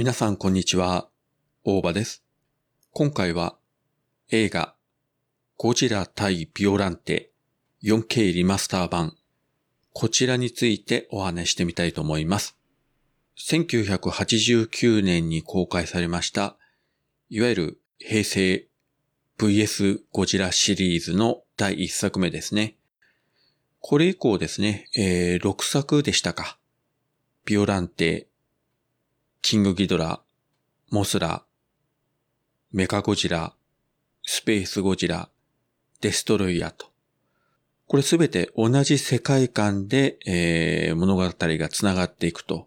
皆さんこんにちは、大場です。今回は映画ゴジラ対ビオランテ 4K リマスター版こちらについてお話してみたいと思います。1989年に公開されました、いわゆる平成 VS ゴジラシリーズの第1作目ですね。これ以降ですね、えー6作でしたか。ビオランテ、キングギドラ、モスラ、メカゴジラ、スペースゴジラ、デストロイヤーと。これすべて同じ世界観で、えー物語が繋がっていくと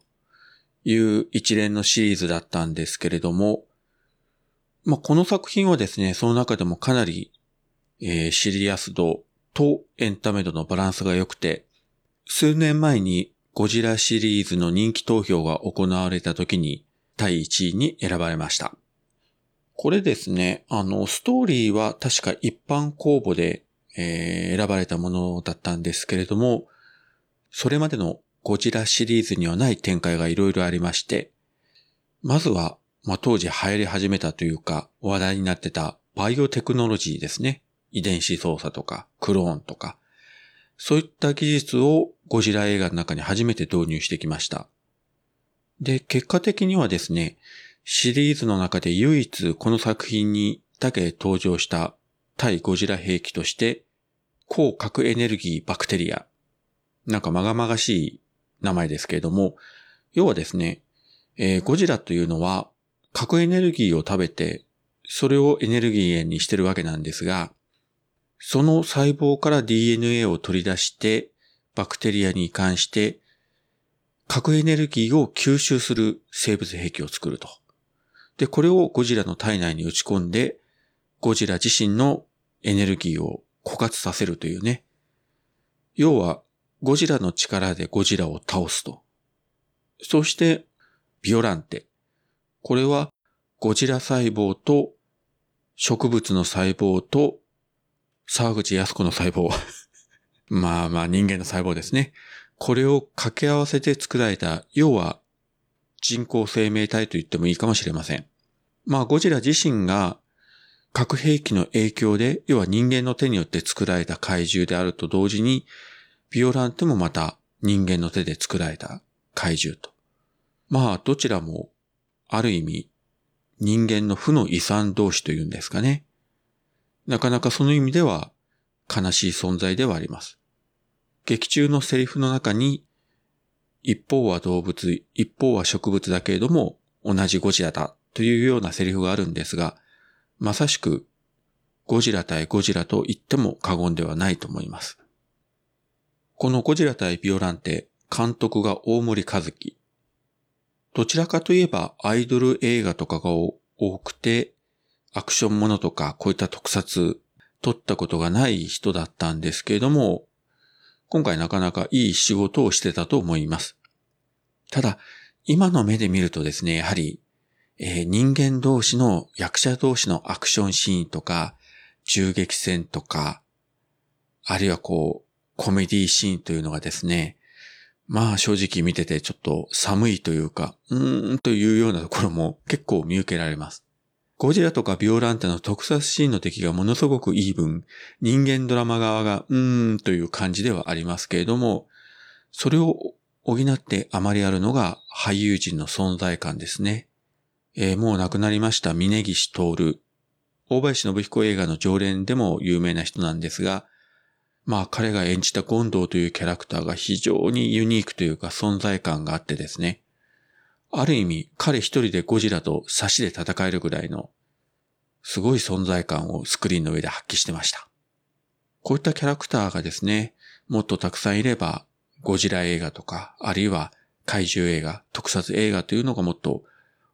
いう一連のシリーズだったんですけれども、まあ、この作品はですね、その中でもかなり、えーシリアス度とエンタメ度のバランスが良くて、数年前にゴジラシリーズの人気投票が行われた時に第1位に選ばれました。これですね、あの、ストーリーは確か一般公募で、えー選ばれたものだったんですけれども、それまでのゴジラシリーズにはない展開がいろいろありまして、まずは、まあ、当時流行り始めたというか、話題になってたバイオテクノロジーですね。遺伝子操作とか、クローンとか、そういった技術をゴジラ映画の中に初めて導入してきました。で、結果的にはですね、シリーズの中で唯一この作品にだけ登場した対ゴジラ兵器として、高核エネルギーバクテリア。なんかまがまがしい名前ですけれども、要はですね、えーゴジラというのは核エネルギーを食べて、それをエネルギー源にしてるわけなんですが、その細胞から DNA を取り出して、バクテリアに関して、核エネルギーを吸収する生物兵器を作ると。で、これをゴジラの体内に打ち込んで、ゴジラ自身のエネルギーを枯渇させるというね。要は、ゴジラの力でゴジラを倒すと。そして、ビオランテ。これは、ゴジラ細胞と植物の細胞と沢口靖子の細胞。まあまあ人間の細胞ですね。これを掛け合わせて作られた、要は人工生命体と言ってもいいかもしれません。まあゴジラ自身が核兵器の影響で、要は人間の手によって作られた怪獣であると同時に、ビオランテもまた人間の手で作られた怪獣と。まあどちらもある意味人間の負の遺産同士というんですかね。なかなかその意味では悲しい存在ではあります。劇中のセリフの中に、一方は動物、一方は植物だけれども、同じゴジラだというようなセリフがあるんですが、まさしく、ゴジラ対ゴジラと言っても過言ではないと思います。このゴジラ対ビオランテ、監督が大森和樹。どちらかといえばアイドル映画とかが多くて、アクションものとかこういった特撮、撮ったことがない人だったんですけれども、今回なかなかいい仕事をしてたと思います。ただ、今の目で見るとですね、やはり、えー人間同士の役者同士のアクションシーンとか、銃撃戦とか、あるいはこう、コメディシーンというのがですね、まあ正直見ててちょっと寒いというか、うーんというようなところも結構見受けられます。ゴジラとかビオランテの特撮シーンの出来がものすごくいい分、人間ドラマ側がうーんという感じではありますけれども、それを補ってあまりあるのが俳優陣の存在感ですね。えーもう亡くなりました峯岸徹。大林信彦映画の常連でも有名な人なんですが、まあ彼が演じたゴンドウというキャラクターが非常にユニークというか存在感があってですね。ある意味彼一人でゴジラと差しで戦えるぐらいのすごい存在感をスクリーンの上で発揮してました。こういったキャラクターがですね、もっとたくさんいればゴジラ映画とか、あるいは怪獣映画、特撮映画というのがもっと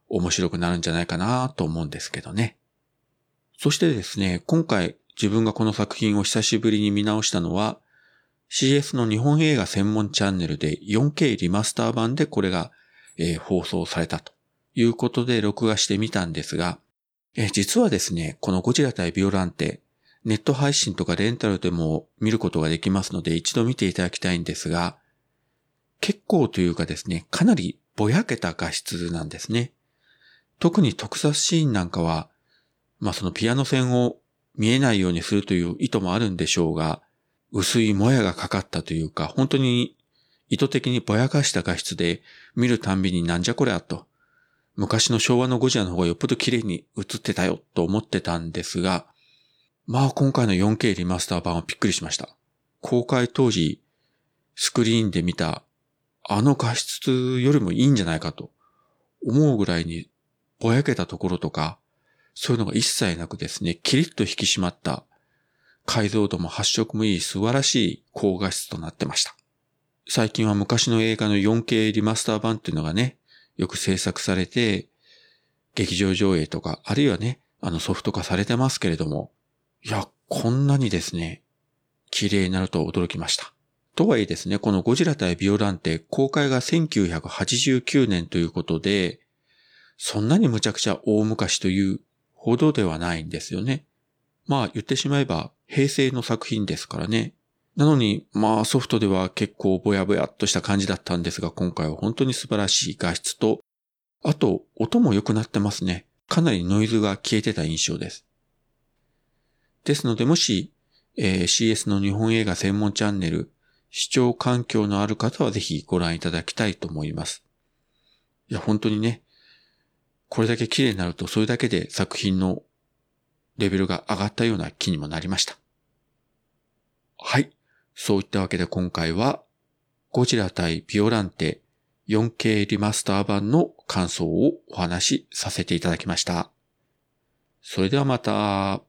面白くなるんじゃないかなと思うんですけどね。そしてですね、今回自分がこの作品を久しぶりに見直したのは、CS の日本映画専門チャンネルで 4K リマスター版でこれが、えー放送されたということで録画してみたんですが、えー実はですね、このゴジラ対ビオランテ、ネット配信とかレンタルでも見ることができますので一度見ていただきたいんですが、結構というかですね、かなりぼやけた画質なんですね。特に特撮シーンなんかは、まあそのピアノ線を見えないようにするという意図もあるんでしょうが、薄いもやがかかったというか、本当に意図的にぼやかした画質で見るたんびになんじゃこりゃと、昔の昭和のゴジラの方がよっぽど綺麗に映ってたよと思ってたんですが、まあ今回の 4K リマスター版はびっくりしました。公開当時、スクリーンで見たあの画質よりもいいんじゃないかと思うぐらいにぼやけたところとか、そういうのが一切なくですね、キリッと引き締まった解像度も発色もいい素晴らしい高画質となってました。最近は昔の映画の 4K リマスター版っていうのがね、よく制作されて、劇場上映とか、あるいはね、あのソフト化されてますけれども、いや、こんなにですね、綺麗になると驚きました。とはいえですね、このゴジラ対ビオランテ公開が1989年ということで、そんなにむちゃくちゃ大昔というほどではないんですよね。まあ言ってしまえば平成の作品ですからね。なのに、まあソフトでは結構ぼやぼやっとした感じだったんですが、今回は本当に素晴らしい画質と、あと音も良くなってますね。かなりノイズが消えてた印象です。ですので、もし、えー、CS の日本映画専門チャンネル、視聴環境のある方はぜひご覧いただきたいと思います。いや、本当にね、これだけ綺麗になるとそれだけで作品のレベルが上がったような気にもなりました。はい。そういったわけで今回は、ゴジラ対ビオランテ 4K リマスター版の感想をお話しさせていただきました。それではまた。